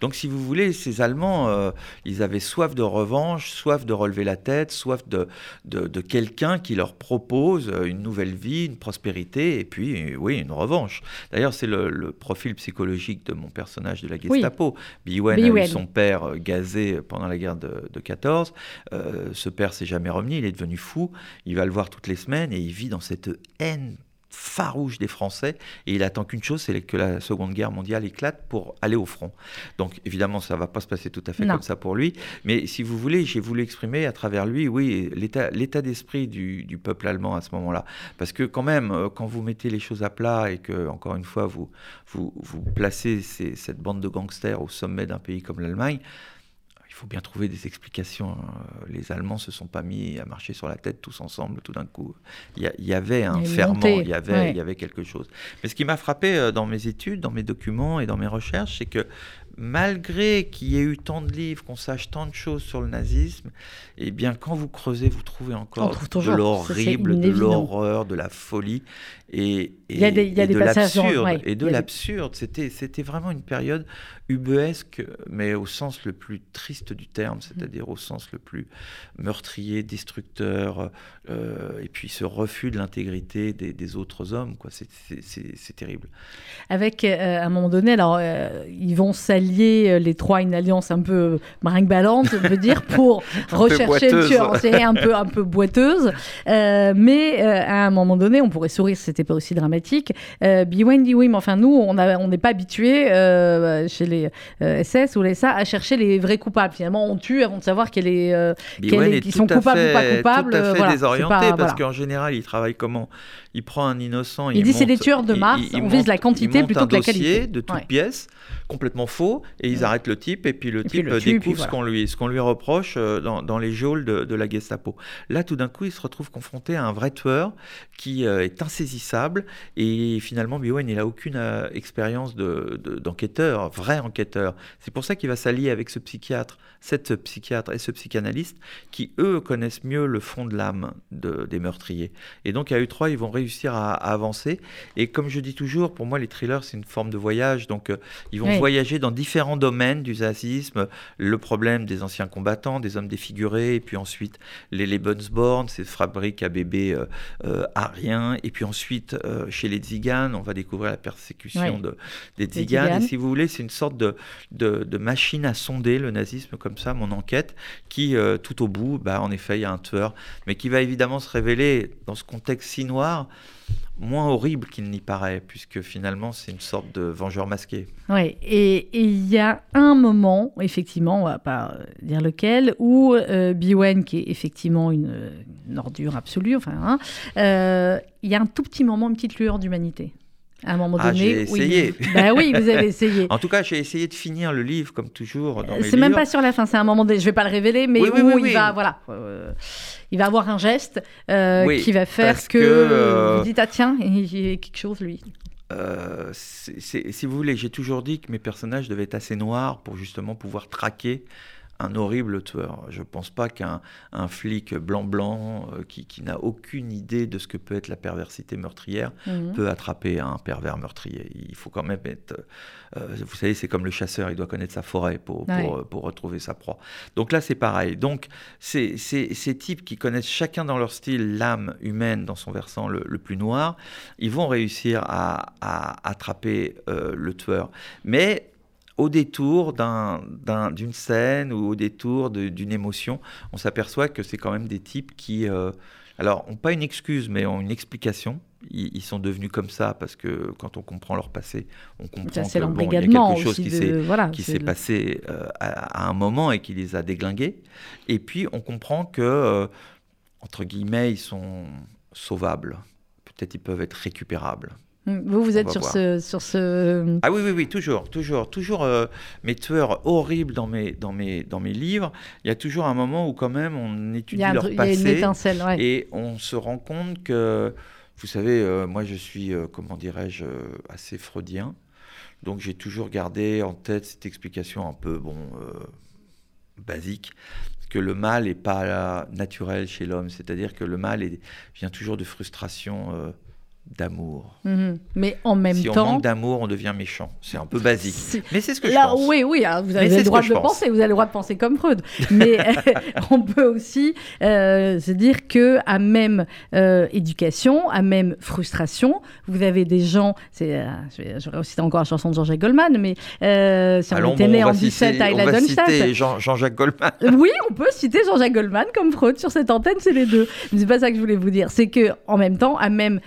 C: Donc, si vous voulez, ces Allemands, euh, ils avaient soif de revanche, soif de relever la tête, soif de, de, quelqu'un qui leur propose une nouvelle vie, une prospérité, et puis, oui, une revanche. D'ailleurs, c'est le, profil psychologique de mon personnage de la Gestapo. Oui. Biwen a eu son père gazé pendant la guerre de, de 14. Euh, ce père s'est jamais remis, il est devenu fou, il va le voir toutes les semaines et il vit dans cette haine farouche des Français et il attend qu'une chose, c'est que la Seconde Guerre mondiale éclate pour aller au front. Donc évidemment, ça va pas se passer tout à fait comme ça pour lui, mais si vous voulez, j'ai voulu exprimer à travers lui, oui, l'état d'esprit du, du, peuple allemand à ce moment-là. Parce que quand même, euh, quand vous mettez les choses à plat et que, encore une fois, vous, vous, vous placez cette bande de gangsters au sommet d'un pays comme l'Allemagne, faut bien trouver des explications. Hein. Les Allemands se sont pas mis à marcher sur la tête tous ensemble tout d'un coup. Il y, avait un ferment, il y avait, il y avait quelque chose. Mais ce qui m'a frappé euh, dans mes études, dans mes documents et dans mes recherches, c'est que malgré qu'il y ait eu tant de livres, qu'on sache tant de choses sur le nazisme, eh bien, quand vous creusez, vous trouvez encore de l'horrible, de l'horreur, de la folie et, et, de l'absurde. et de l'absurde. C'était, c'était vraiment une période ubuesque, mais au sens le plus triste du terme, c'est-à-dire au sens le plus meurtrier, destructeur, euh, et puis ce refus de l'intégrité des, autres hommes. Quoi. C'est, c'est, terrible.
B: Avec, euh, à un moment donné, alors, euh, ils vont s'allier, les trois, une alliance un peu maringue-ballante, je veux dire, pour rechercher le tueur en série un peu, un peu boiteuse. mais à un moment donné, on pourrait sourire, c'était pas aussi dramatique. Dit oui, mais enfin, nous, on n'est pas habitués chez les SS ou les SA à chercher les vrais coupables. Finalement, on tue avant de savoir quels est, qui sont coupables ou pas coupables.
C: Tout à fait désorienté, parce qu'en général, il travaille comment? Il prend un innocent.
B: Il, dit c'est des tueurs de masse, on vise la quantité plutôt que la qualité.
C: de toutes pièces complètement faux et ils
B: Ouais.
C: arrêtent le type et puis le
B: Et puis
C: type
B: le
C: découvre
B: puis
C: ce qu'on lui, qu'on lui reproche euh, dans, dans les geôles de, de la Gestapo. Là, tout d'un coup, il se retrouve confronté à un vrai tueur qui euh, est insaisissable et finalement, Biowen, il n'a aucune euh, expérience de- de- d'enquêteur, vrai enquêteur. C'est pour ça qu'il va s'allier avec ce psychiatre, cette psychiatre et ce psychanalyste qui, eux, connaissent mieux le fond de l'âme de- des meurtriers. Et donc, à U3, ils vont réussir à, à avancer. Et comme je dis toujours, pour moi, les thrillers, c'est une forme de voyage. Donc, euh, ils vont
B: Oui.
C: voyager dans différents domaines du nazisme. Le problème des anciens combattants, des hommes défigurés, et puis ensuite les Lebensborn, ces fabriques à bébés euh, euh, ariens. Et puis ensuite, euh, chez les Tziganes, on va découvrir la persécution
B: Oui.
C: de, des Tziganes.
B: Tziganes.
C: Et si vous voulez, c'est une sorte de, de, de machine à sonder le nazisme, comme ça, mon enquête, qui, tout au bout, bah, en effet, il y a un tueur, mais qui va évidemment se révéler dans ce contexte si noir moins horrible qu'il n'y paraît, puisque finalement c'est une sorte de vengeur masqué.
B: Oui, et il y a un moment, effectivement, on va pas euh, dire lequel, où euh, Biwen, qui est effectivement une, euh, une ordure absolue, enfin, hein, euh, il y a un tout petit moment, une petite lueur d'humanité. À un moment
C: Ah,
B: donné.
C: j'ai essayé.
B: Bah oui, vous avez essayé.
C: En tout cas, j'ai essayé de finir le livre comme toujours mes
B: C'est même pas sur la fin, c'est un moment donné, je vais pas le révéler, mais
C: Oui, oui,
B: où
C: oui,
B: il
C: oui.
B: va, voilà, euh, il va avoir un geste euh,
C: Oui,
B: qui va faire que,
C: que, euh,
B: vous dites ah tiens, il y a quelque chose lui.
C: Euh, si vous voulez, j'ai toujours dit que mes personnages devaient être assez noirs pour justement pouvoir traquer un horrible tueur. Je ne pense pas qu'un un flic blanc-blanc euh, qui, qui n'a aucune idée de ce que peut être la perversité meurtrière
B: Mhm.
C: peut attraper un pervers meurtrier. Il faut quand même être... euh, vous savez, c'est comme le chasseur, il doit connaître sa forêt pour, pour,
B: Ouais.
C: euh, pour retrouver sa proie. Donc là, c'est pareil. Donc, c'est c'est- ces types qui connaissent chacun dans leur style l'âme humaine dans son versant le, le plus noir, ils vont réussir à, à attraper euh, le tueur. Mais au détour d'un- d'un- d'une scène ou au détour d'une émotion, on s'aperçoit que c'est quand même des types qui, euh, alors, n'ont pas une excuse, mais ont une explication. Ils, ils sont devenus comme ça parce que quand on comprend leur passé, on comprend que, bon, y a quelque chose qui s'est
B: voilà,
C: passé euh, à, à un moment et qui les a déglingués. Et puis on comprend que, euh, entre guillemets, ils sont sauvables. Peut-être ils peuvent être récupérables.
B: Vous, vous
C: On
B: êtes sur
C: voir.
B: ce, sur ce.
C: Ah oui, oui, oui, toujours, toujours, toujours euh, mes tueurs horribles dans mes, dans, mes, dans mes livres. Il y a toujours un moment où quand même on
B: Il
C: étudie
B: y a, un
C: leur
B: truc- il y a une
C: passé
B: étincelle, ouais.
C: et on se rend compte que, vous savez, euh, moi je suis, euh, comment dirais-je, euh, assez freudien. Donc j'ai toujours gardé en tête cette explication un peu, bon, basique, que le mal n'est pas naturel chez l'homme. C'est-à-dire que le mal est- vient toujours de frustration, d'amour.
B: Mhm. Mais en même
C: si on
B: temps.
C: manque d'amour, on devient méchant. C'est un peu basique. Mais c'est ce que je
B: Là,
C: pense.
B: oui, oui, ah, vous avez le droit de
C: je pense.
B: penser, vous avez le droit de penser comme Freud. Mais on peut aussi euh, se dire que à même euh, éducation, à même frustration, vous avez des gens. C'est, euh, je vais- j'aurais cité encore la chanson de Jean-Jacques Goldman, mais euh, si on
C: Allons,
B: était
C: bon,
B: né
C: on
B: en
C: va
B: 17
C: citer-
B: à Eiladonstadt.
C: citer Jean- Jean-Jacques Goldman.
B: Oui, on peut citer Jean-Jacques Goldman comme Freud sur cette antenne, c'est les deux. Mais c'est pas ça que je voulais vous dire. C'est que en même temps, à même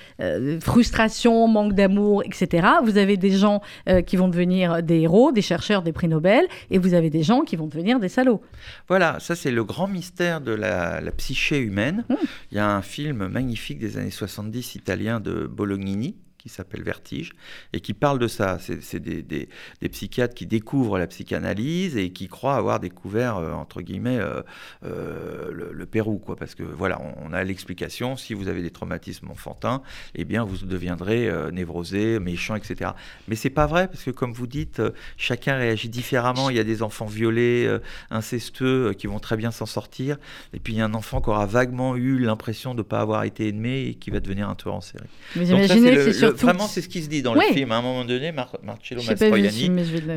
B: euh, frustration, manque d'amour, etc. Vous avez des gens euh, qui vont devenir des héros, des chercheurs, des prix Nobel, et vous avez des gens qui vont devenir des salauds.
C: Voilà, ça c'est le grand mystère de la, la psyché humaine.
B: Mm.
C: Il y a un film magnifique des années 70 italien de Bolognini qui s'appelle Vertige et qui parle de ça. C'est des, des- des psychiatres qui découvrent la psychanalyse et qui croient avoir découvert, euh, entre guillemets, euh, euh, le, le Pérou. Quoi, parce que voilà, on, on a l'explication, si vous avez des traumatismes enfantins, eh bien vous deviendrez névrosé, méchant, etc. Mais c'est pas vrai, parce que comme vous dites, chacun réagit différemment. Il y a des enfants violés, incestueux, qui vont très bien s'en sortir. Et puis il y a un enfant qui aura vaguement eu l'impression de ne pas avoir été aimé et qui va devenir un tueur en série.
B: Vous imaginez,
C: c'est
B: surtout.
C: Vraiment, c'est ce qui se dit dans le film. À un moment donné, Mar- Marcello Mastroianni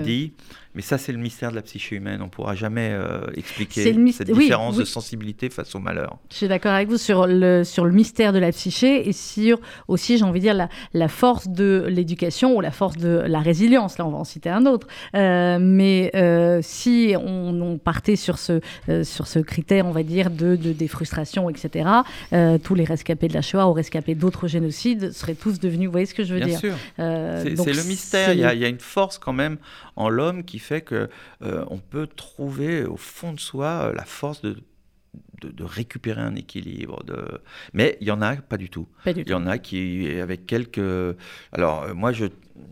C: dit, mais ça c'est le mystère de la psyché humaine. On ne pourra jamais euh, expliquer
B: myst-
C: cette
B: oui,
C: différence de sensibilité face au malheur.
B: Je suis d'accord avec vous sur le, sur le mystère de la psyché et sur aussi, j'ai envie de dire, la, la force de l'éducation ou la force de la résilience. Là, on va en citer un autre. Euh, mais euh, si on, on partait sur ce, sur ce critère, on va dire, de, de, des frustrations, etc., tous les rescapés de la Shoah ou rescapés d'autres génocides seraient tous devenus, vous voyez ce que je veux
C: Bien
B: dire?
C: sûr. C'est le mystère.
B: c'est-
C: Il y, a, il y a une force quand même en l'homme qui fait que euh, on peut trouver au fond de soi euh, la force de, de, de récupérer un équilibre. De... Mais il y en a pas du tout. Il y en a qui, avec quelques. Alors, euh, moi, je,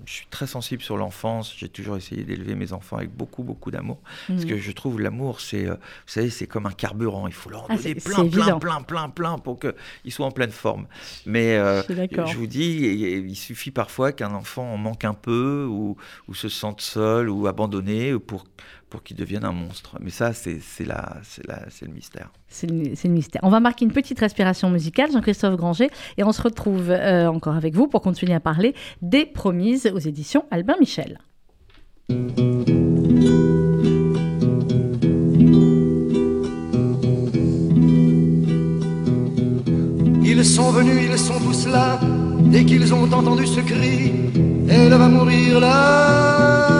C: je suis très sensible sur l'enfance. J'ai toujours essayé d'élever mes enfants avec beaucoup, beaucoup d'amour. Parce
B: Mm.
C: que je trouve l'amour, c'est, euh, vous savez, c'est comme un carburant. Il faut leur en
B: Ah,
C: donner plein, plein, plein, plein, plein pour qu'ils soient en pleine forme. Mais euh,
B: Je
C: vous dis, il il suffit parfois qu'un enfant en manque un peu ou, ou se sente seul ou abandonné pour, pour qu'il devienne un monstre. Mais ça, c'est c'est la- c'est la- c'est le mystère.
B: C'est le, c'est le mystère. On va marquer une petite respiration musicale, Jean-Christophe Granger, et on se retrouve euh, encore avec vous pour continuer à parler des Promises aux éditions Albin Michel.
D: Ils sont venus, ils sont tous là, dès qu'ils ont entendu ce cri, elle va mourir là,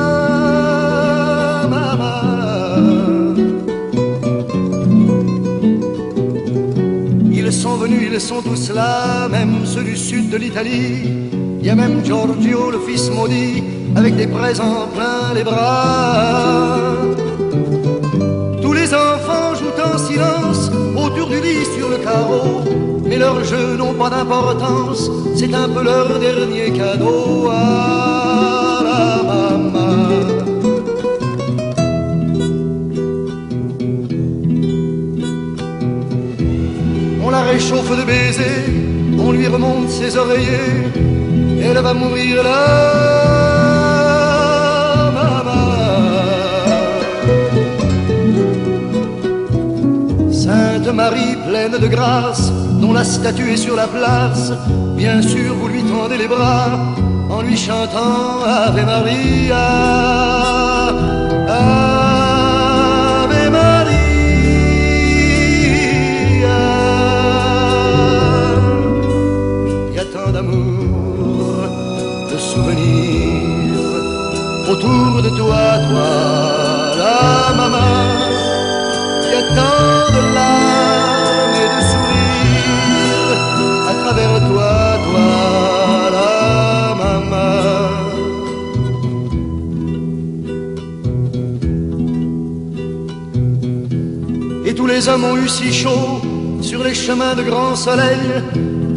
D: ils sont tous là, même ceux du sud de l'Italie. Il y a même Giorgio, le fils maudit, avec des présents plein les bras. Tous les enfants jouent en silence autour du lit sur le carreau. Mais leurs jeux n'ont pas d'importance, c'est un peu leur dernier cadeau à réchauffe de baisers, on lui remonte ses oreillers, elle va mourir là. Sainte Marie pleine de grâce, dont la statue est sur la place, bien sûr vous lui tendez les bras en lui chantant Ave Maria. Autour de toi, toi, la maman. Il y a tant de larmes et de sourires à travers toi, toi, la maman. Et tous les hommes ont eu si chaud sur les chemins de grand soleil.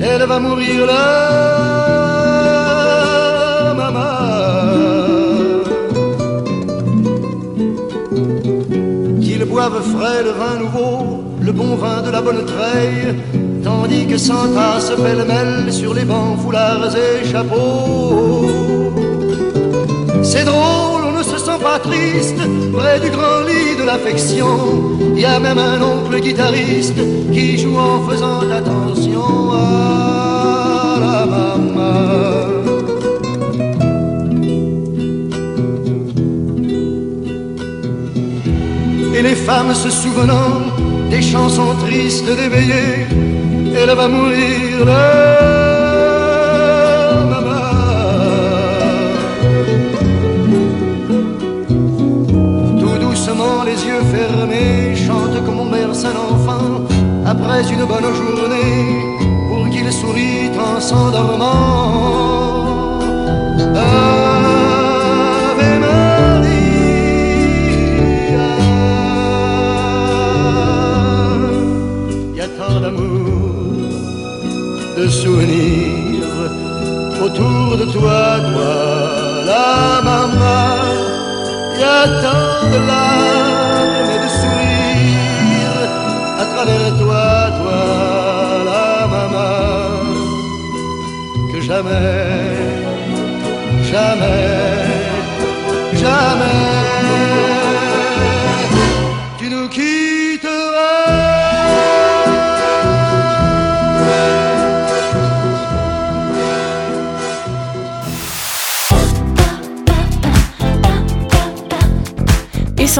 D: Elle va mourir là, frais le vin nouveau, le bon vin de la bonne treille, tandis que s'entassent pêle-mêle sur les bancs, foulards et chapeaux. C'est drôle, on ne se sent pas triste près du grand lit de l'affection. Il y a même un oncle guitariste qui joue en faisant attention à Femmes se souvenant des chansons tristes d'éveillé, elle va mourir maman. Tout doucement, les yeux fermés, chante comme on berce un enfant après une bonne journée pour qu'il sourit en s'endormant. Souvenirs autour de toi, toi, la maman. Y a de larmes et de sourires à travers toi, toi, la maman, que jamais, jamais,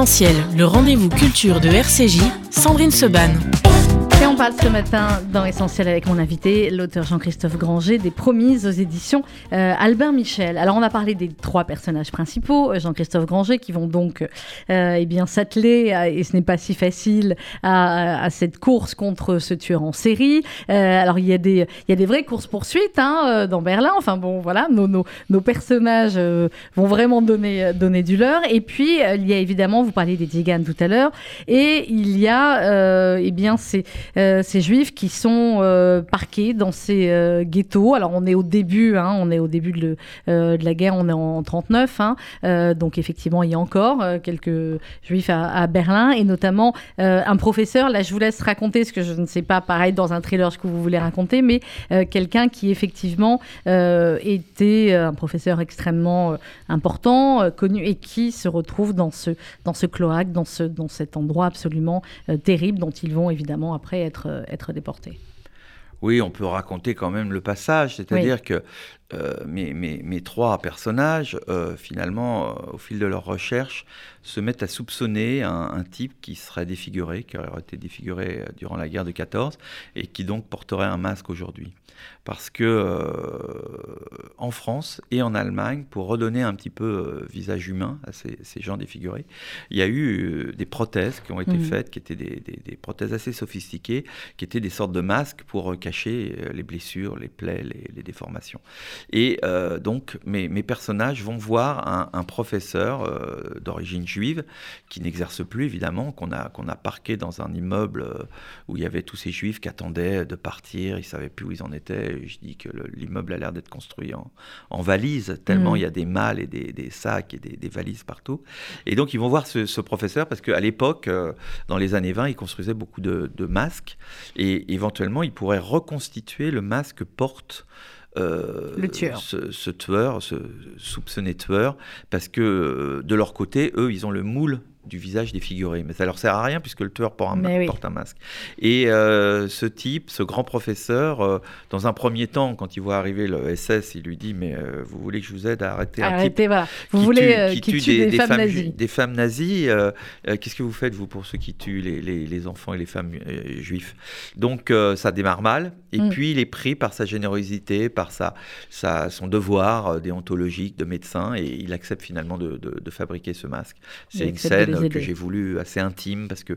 A: Le rendez-vous culture de RCJ, Sandrine Seban.
B: Parle ce matin dans Essentiel avec mon invité, l'auteur Jean-Christophe Granger, des Promises aux éditions euh, Albin Michel. Alors on a parlé des trois personnages principaux, euh, Jean-Christophe Granger, qui vont donc euh, eh bien s'atteler, et ce n'est pas si facile, à, cette course contre ce tueur en série. Euh, alors il y a des, il y a des vraies courses-poursuites hein, euh, dans Berlin. Enfin bon, voilà, nos, nos, nos personnages vont vraiment donner, donner du leur. Et puis il y a évidemment, vous parliez des Digan tout à l'heure, et il y a eh bien ces, ces juifs qui sont parqués dans ces ghettos. Alors on est au début, hein, on est au début de, la guerre, on est en 39, hein, donc effectivement il y a encore quelques juifs à, Berlin et notamment un professeur. Là je vous laisse raconter ce que je ne sais pas, pareil dans un thriller ce que vous voulez raconter, mais quelqu'un qui effectivement était un professeur extrêmement important, connu et qui se retrouve dans ce, dans ce cloaque, dans, ce, dans cet endroit absolument euh, terrible dont ils vont évidemment après être, euh, être déportés.
C: Oui, on peut raconter quand même le passage, c'est-à-dire que euh, mes, mes, mes, trois personnages, finalement, au fil de leur recherche, se mettent à soupçonner un, un, type qui serait défiguré, qui aurait été défiguré durant la guerre de 14, et qui donc porterait un masque aujourd'hui parce que euh, en France et en Allemagne, pour redonner un petit peu euh, visage humain à ces, gens défigurés, il y a eu euh, des prothèses qui ont été mmh. faites, qui étaient des, prothèses assez sophistiquées, qui étaient des sortes de masques pour cacher les blessures, les plaies, les, déformations. Et donc, mes, personnages vont voir un, professeur d'origine juive qui n'exerce plus, évidemment, qu'on a, qu'on a parqué dans un immeuble où il y avait tous ces juifs qui attendaient de partir, ils ne savaient plus où ils en étaient je dis que l'immeuble a l'air d'être construit en, en valise, tellement mm. il y a des malles et des, sacs et des, valises partout. Et donc, ils vont voir ce, professeur parce qu'à l'époque, euh, dans les années 20, il construisait beaucoup de, masques et éventuellement, il pourrait reconstituer le masque porte.
B: Euh, le tueur.
C: Ce, tueur, ce soupçonné tueur, parce que euh, de leur côté, eux, ils ont le moule du visage défiguré. Mais ça leur sert à rien puisque le tueur porte un, porte un masque. Et euh, ce type, ce grand professeur, euh, dans un premier temps, quand il voit arriver le SS, il lui dit Mais euh, vous voulez que je vous aide à arrêter un type
B: voilà. Vous voulez qui, tue, des, femmes, nazies.
C: Des femmes nazies. Qu'est-ce que vous faites, vous, pour ceux qui tuent les, les, enfants et les femmes juifs? Donc ça démarre mal. Et mm. puis il est pris par sa générosité, par sa, sa, son devoir déontologique de médecin, et il accepte finalement de, de fabriquer ce masque. C'est une scène que j'ai voulu assez intime parce que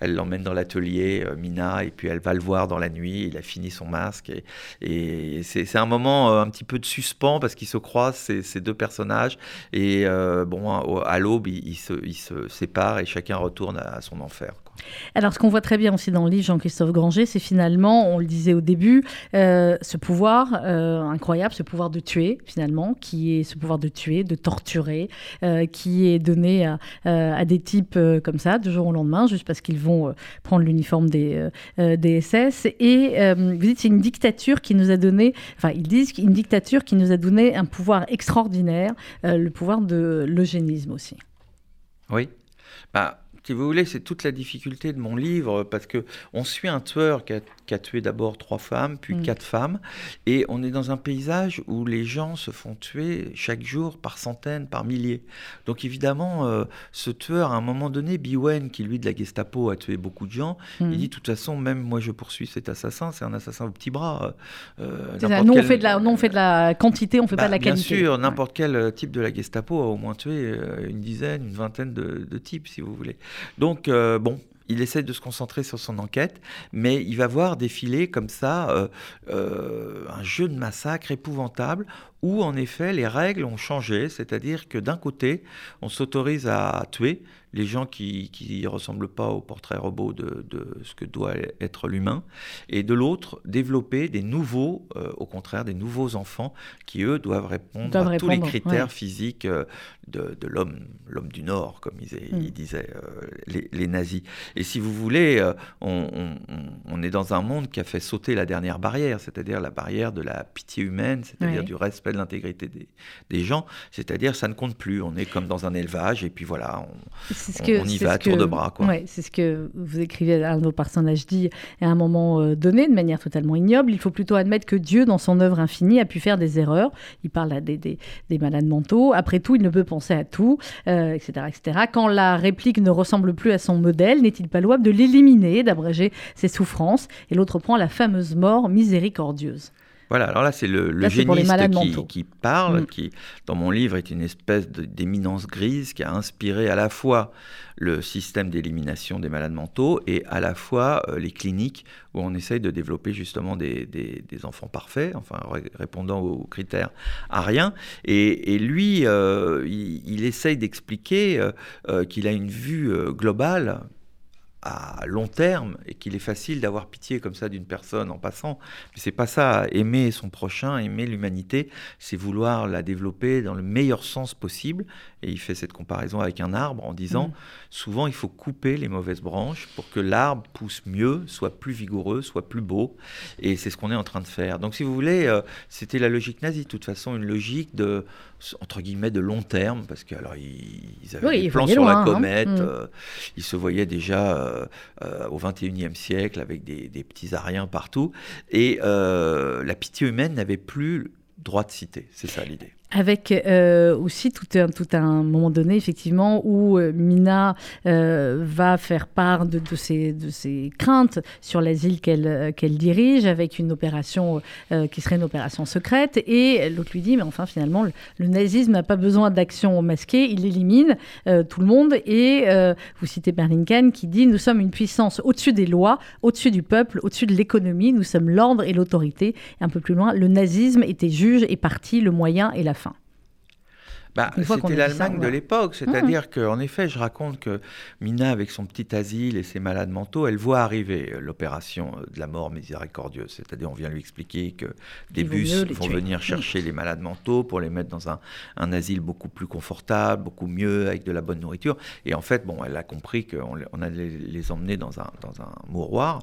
C: elle l'emmène dans l'atelier, euh, Mina, et puis elle va le voir dans la nuit. Il a fini son masque et, et c'est un moment euh, un petit peu de suspens parce qu'ils se croisent ces, ces, deux personnages et euh, bon à, l'aube ils, se, ils, se, séparent et chacun retourne à son enfer.
B: Alors, ce qu'on voit très bien aussi dans le livre Jean-Christophe Granger, c'est finalement, on le disait au début, euh, ce pouvoir euh, incroyable, ce pouvoir de tuer, finalement, qui est ce pouvoir de tuer, de torturer, euh, qui est donné à, des types comme ça, de jour au lendemain, juste parce qu'ils vont prendre l'uniforme des, des, SS. Et vous dites, c'est une dictature qui nous a donné, enfin, ils disent une dictature qui nous a donné un pouvoir extraordinaire, le pouvoir de l'eugénisme aussi.
C: Oui. Bah, si vous voulez, c'est toute la difficulté de mon livre, parce que on suit un tueur qui a qui a tué d'abord trois femmes, puis mm. quatre femmes. Et on est dans un paysage où les gens se font tuer chaque jour par centaines, par milliers. Donc évidemment, euh, ce tueur, à un moment donné, Biwen, qui lui de la Gestapo a tué beaucoup de gens, il mm. dit de toute façon, même moi je poursuis cet assassin, c'est un assassin au petit bras.
B: Euh, nous, on fait de la, on fait de la quantité, on fait pas de la bah, qualité.
C: Bien sûr, n'importe quel euh, type de la Gestapo a au moins tué une dizaine, une vingtaine de, de types, si vous voulez. Donc, bon, il essaie de se concentrer sur son enquête, mais il va voir défiler comme ça euh, euh, un jeu de massacre épouvantable où en effet les règles ont changé, c'est-à-dire que d'un côté on s'autorise à tuer les gens qui ne ressemblent pas au portrait robot de, ce que doit être l'humain, et de l'autre, développer des nouveaux, euh, au contraire, des nouveaux enfants qui, eux, doivent répondre à tous les critères physiques euh, de, l'homme, l'homme du Nord, comme ils, mm. disaient euh, les, nazis. Et si vous voulez, on, est dans un monde qui a fait sauter la dernière barrière, c'est-à-dire la barrière de la pitié humaine, c'est-à-dire du respect de l'intégrité des, des gens, c'est-à-dire ça ne compte plus, on est comme dans un élevage, et puis voilà, on, ce que, on y va à tour de bras.
B: Ouais, c'est ce que vous écrivez, un de vos personnages dit à un moment euh, donné, de manière totalement ignoble. Il faut plutôt admettre que Dieu, dans son œuvre infinie, a pu faire des erreurs. Il parle à des, des, des malades mentaux. Après tout, il ne peut penser à tout, etc., euh, etc. Quand la réplique ne ressemble plus à son modèle, n'est-il pas louable de l'éliminer, d'abréger ses souffrances? Et l'autre prend la fameuse mort miséricordieuse.
C: Voilà, alors là, c'est le, le géniste qui, qui, parle, mm. qui, dans mon livre, est une espèce d'éminence grise qui a inspiré à la fois le système d'élimination des malades mentaux et à la fois euh, les cliniques où on essaye de développer justement des, des, enfants parfaits, enfin répondant aux critères à rien. Et, lui, euh, il, essaye d'expliquer euh, qu'il a une vue globale à long terme et qu'il est facile d'avoir pitié comme ça d'une personne en passant. Mais c'est pas ça. Aimer son prochain, aimer l'humanité, c'est vouloir la développer dans le meilleur sens possible. Et il fait cette comparaison avec un arbre en disant, mm. souvent il faut couper les mauvaises branches pour que l'arbre pousse mieux, soit plus vigoureux, soit plus beau. Et c'est ce qu'on est en train de faire. Donc si vous voulez, euh, c'était la logique nazie, de toute façon, une logique de entre guillemets de long terme parce que alors ils, avaient des plans sur la hein. comète, mm. euh, ils se voyaient déjà euh, euh, au 21e siècle avec des, des, petits ariens partout et la pitié humaine n'avait plus droit de citer, c'est ça l'idée.
B: Avec euh, aussi tout un, tout un moment donné, effectivement, où euh, Mina euh, va faire part de, ses, de ses craintes sur l'asile qu'elle qu'elle dirige, avec une opération qui serait une opération secrète. Et l'autre lui dit, mais enfin, finalement, le, nazisme n'a pas besoin d'action masquée, il élimine tout le monde. Et vous citez Berlinken qui dit, nous sommes une puissance au-dessus des lois, au-dessus du peuple, au-dessus de l'économie, nous sommes l'ordre et l'autorité. Et un peu plus loin, le nazisme était juge et parti, le moyen et la fin.
C: Bah, c'était l'Allemagne de l'époque, mmh. c'est-à-dire qu'en effet, je raconte que Mina, avec son petit asile et ses malades mentaux, elle voit arriver euh, l'opération euh, de la mort miséricordieuse. C'est-à-dire, on vient lui expliquer que des bus vont venir mmh. chercher les malades mentaux pour les mettre dans un, un, asile beaucoup plus confortable, beaucoup mieux, avec de la bonne nourriture. Et en fait, bon, elle a compris qu'on on allait les emmener dans un, dans un mouroir.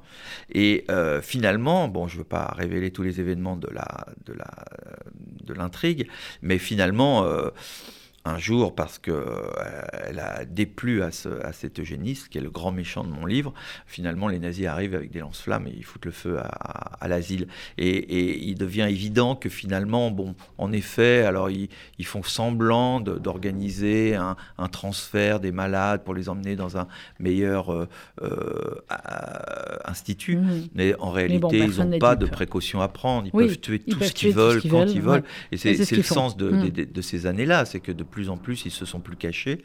C: Et euh, finalement, bon, je ne veux pas révéler tous les événements de la, de la, de l'intrigue, mais finalement un jour parce qu'elle euh, a déplu à, cet eugéniste, qui est le grand méchant de mon livre. Finalement, les nazis arrivent avec des lance-flammes et ils foutent le feu à, l'asile. Et, il devient évident que finalement, bon, en effet, alors ils, font semblant d'organiser un, transfert des malades pour les emmener dans un meilleur euh, euh, institut, mmh. mais en réalité, ils n'ont pas de précautions à prendre. Ils peuvent tuer tout ce qu'ils veulent quand ils veulent. Et c'est le sens de, mmh. de, de ces années-là, c'est que de plus en plus, ils se sont plus cachés.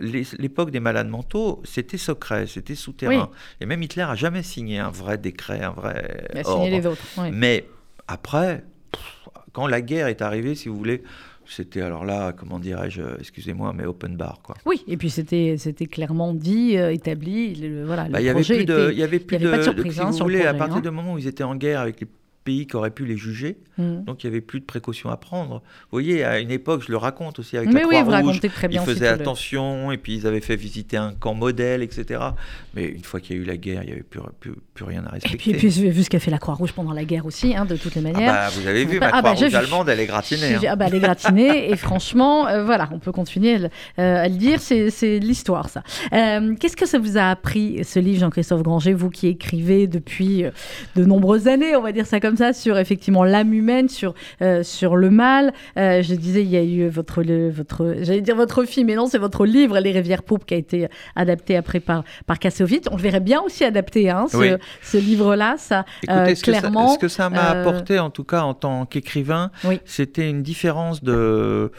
C: L'époque des malades mentaux, c'était secret, c'était souterrain. Et même Hitler a jamais signé un vrai décret, un vrai Il a signé les autres. Mais après, quand la guerre est arrivée, si vous voulez, c'était alors là, comment dirais-je, excusez-moi, mais open bar. Quoi.
B: Oui, et puis c'était, c'était clairement dit, euh, établi. Le, voilà,
C: bah, il y avait plus de, il y avait plus de, de, surprise, si hein, vous voulez, à partir hein. du moment où ils étaient en guerre avec les pays qui auraient pu les juger. Hmm. Donc il n'y avait plus de précautions à prendre. Vous voyez, à une époque, je le raconte aussi avec la Croix-Rouge, ils faisaient attention et puis ils avaient fait visiter un camp modèle, etc. Mais une fois qu'il y a eu la guerre, il n'y avait plus, plus, rien à respecter.
B: Et puis, puis vu ce qu'a fait la Croix-Rouge pendant la guerre aussi, hein, de toutes les manières.
C: Ah bah, vous avez vu, ma ah bah, Croix-Rouge allemande, elle est gratinée. Hein.
B: Ah bah, elle est gratinée et franchement, euh, voilà, on peut continuer euh, à, le dire, c'est l'histoire ça. Euh, qu'est-ce que ça vous a appris, ce livre, Jean-Christophe Granger, vous qui écrivez depuis de nombreuses années, on va dire ça comme ça, sur effectivement l'âme humaine, sur, euh, sur le mal. Euh, je disais, il y a eu votre, votre j'allais dire votre film, mais non, c'est votre livre, Les Rivières Poupes, qui a été adapté après par, par Kassovitz. On le verrait bien aussi adapté, hein, ce, ce livre-là. Ça,
C: euh, clairement. ce que ça m'a apporté, en tout cas en tant qu'écrivain, c'était une différence de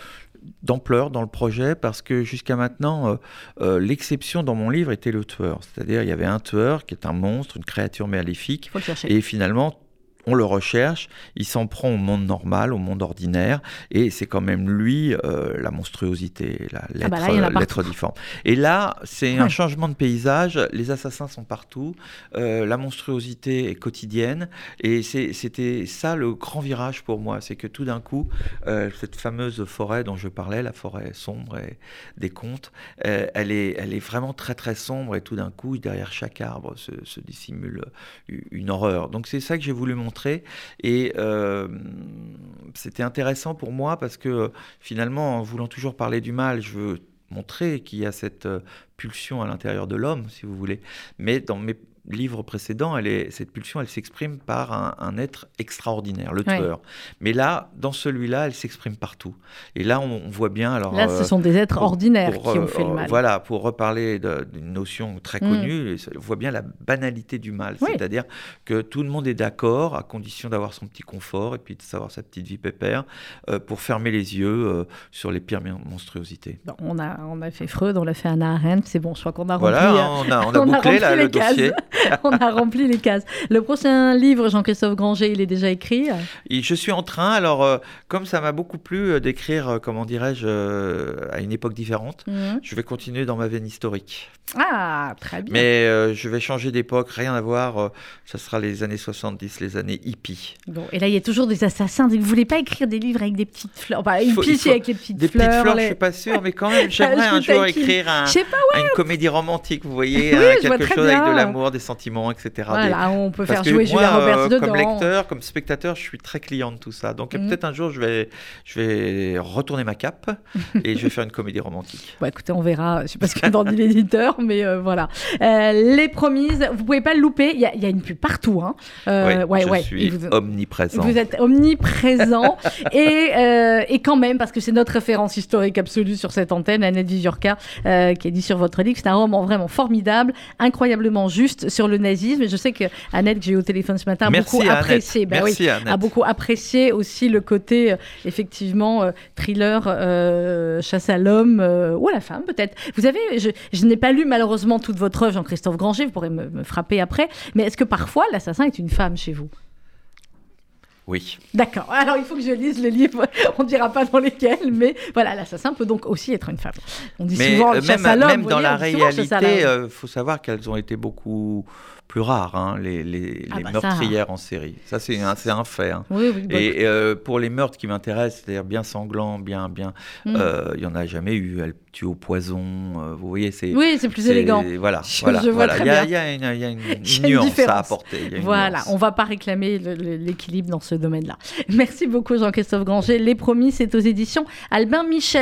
C: d'ampleur dans le projet? Parce que jusqu'à maintenant, euh, euh, l'exception dans mon livre était le tueur. C'est-à-dire, il y avait un tueur qui est un monstre, une créature maléfique. Et finalement, on le recherche, il s'en prend au monde normal, au monde ordinaire, et c'est quand même lui euh, la monstruosité, ah bah l'être difforme. Et là, c'est un changement de paysage, les assassins sont partout, euh, la monstruosité est quotidienne, et c'était ça le grand virage pour moi, c'est que tout d'un coup, euh, cette fameuse forêt dont je parlais, la forêt sombre et des contes, elle, est, elle est vraiment très très sombre, et tout d'un coup, derrière chaque arbre se, se dissimule une horreur. Donc c'est ça que j'ai voulu montrer et euh, c'était intéressant pour moi parce que finalement, en voulant toujours parler du mal, je veux montrer qu'il y a cette euh, pulsion à l'intérieur de l'homme, si vous voulez. Mais dans mes livre précédent, elle est, cette pulsion, elle s'exprime par un, être extraordinaire, le tueur. Mais là, dans celui-là, elle s'exprime partout. Et là, on, voit bien. Alors,
B: là, ce sont des êtres ordinaires qui ont fait le mal.
C: Voilà, pour reparler d'une notion très mm. connue, on voit bien la banalité du mal. C'est-à-dire que tout le monde est d'accord, à condition d'avoir son petit confort et puis de savoir sa petite vie pépère, euh, pour fermer les yeux euh, sur les pires monstruosités.
B: on, a, on a fait Freud, on l'a fait Anna Arendt, c'est bon, je crois qu'on a
C: voilà,
B: rempli.
C: on a, on a bouclé le dossier.
B: On a rempli les cases. Le prochain livre, Jean-Christophe Granger, il est déjà écrit
C: Et Je suis en train, alors euh, comme ça m'a beaucoup plu euh, d'écrire, euh, comment dirais-je, à une époque différente,
B: Mhm.
C: je vais continuer dans ma veine historique.
B: Ah, très bien.
C: Mais je vais changer d'époque, rien à voir, ça sera les années 70, les années hippies.
B: Bon, et là, il y a toujours des assassins. Vous voulez pas écrire des livres avec des petites fleurs? Enfin,
C: Il
B: une
C: faut-
B: avec les petites
C: Des
B: fleurs.
C: petites fleurs,
B: les-
C: je suis pas sûr, mais quand même, j'aimerais un jour écrire un, une comédie romantique, vous voyez,
B: Oui,
C: hein, quelque chose avec de l'amour, des sentiments, etc. Des-
B: Voilà, on peut
C: Parce
B: faire
C: que
B: jouer
C: moi,
B: Julia Roberts
C: euh,
B: dedans.
C: comme lecteur, comme spectateur, je suis très client de tout ça. Donc
B: Mhm.
C: peut-être un jour, je vais, je vais retourner ma cape et je vais faire une comédie romantique.
B: Bon, écoutez, on verra. Je sais pas ce qu'en dit l'éditeur, mais euh, voilà. Euh, les promises, vous pouvez pas le louper. Il y, a- il y a une pub partout. Hein. Euh,
C: Oui,
B: ouais,
C: je
B: ouais.
C: suis
B: vous-
C: omniprésent.
B: Vous êtes omniprésent et, et quand même, parce que c'est notre référence historique absolue sur cette antenne, Annette Vizurka, euh, qui est dit sur votre livre, c'est un roman vraiment formidable, incroyablement juste sur le nazisme. Et je sais que Annette, que j'ai eu au téléphone ce matin, a
C: Merci
B: beaucoup apprécié. Bah
C: Merci
B: a beaucoup apprécié aussi le côté, euh, effectivement, euh, thriller, euh, chasse à l'homme euh, ou à la femme, peut-être. Vous avez, je, je n'ai pas lu malheureusement toute votre œuvre, Jean-Christophe Granger, vous pourrez me, me frapper après, mais est-ce que parfois l'assassin est une femme chez vous?
C: Oui.
B: D'accord. Alors, il faut que je lise le livre. On ne dira pas dans lesquels, mais voilà, l'assassin peut donc aussi être une femme. On dit
C: Mais
B: souvent
C: euh,
B: le chasse
C: même,
B: à l'homme.
C: même dans
B: voyez,
C: la
B: chasse
C: réalité, il faut savoir qu'elles ont été beaucoup plus rares, hein, les, les,
B: Ah
C: les
B: bah ça.
C: meurtrières en série. Ça, c'est un, un fait. hein.
B: Oui, oui,
C: Et euh, pour les meurtres qui m'intéressent, c'est-à-dire bien sanglants, bien, bien,
B: Mm.
C: euh, il y en a jamais eu. Elle tue au poison. euh, vous voyez, c'est.
B: oui, c'est plus élégant.
C: Voilà,
B: Je-
C: voilà,
B: je vois
C: voilà.
B: très
C: Il y a, il y a une, il y a une- nuance
B: différence.
C: à apporter. il y a une
B: Voilà,
C: nuance.
B: on va pas réclamer l'équilibre dans ce domaine-là. Merci beaucoup Jean-Christophe Granger. Les promis, c'est aux éditions Albin Michel.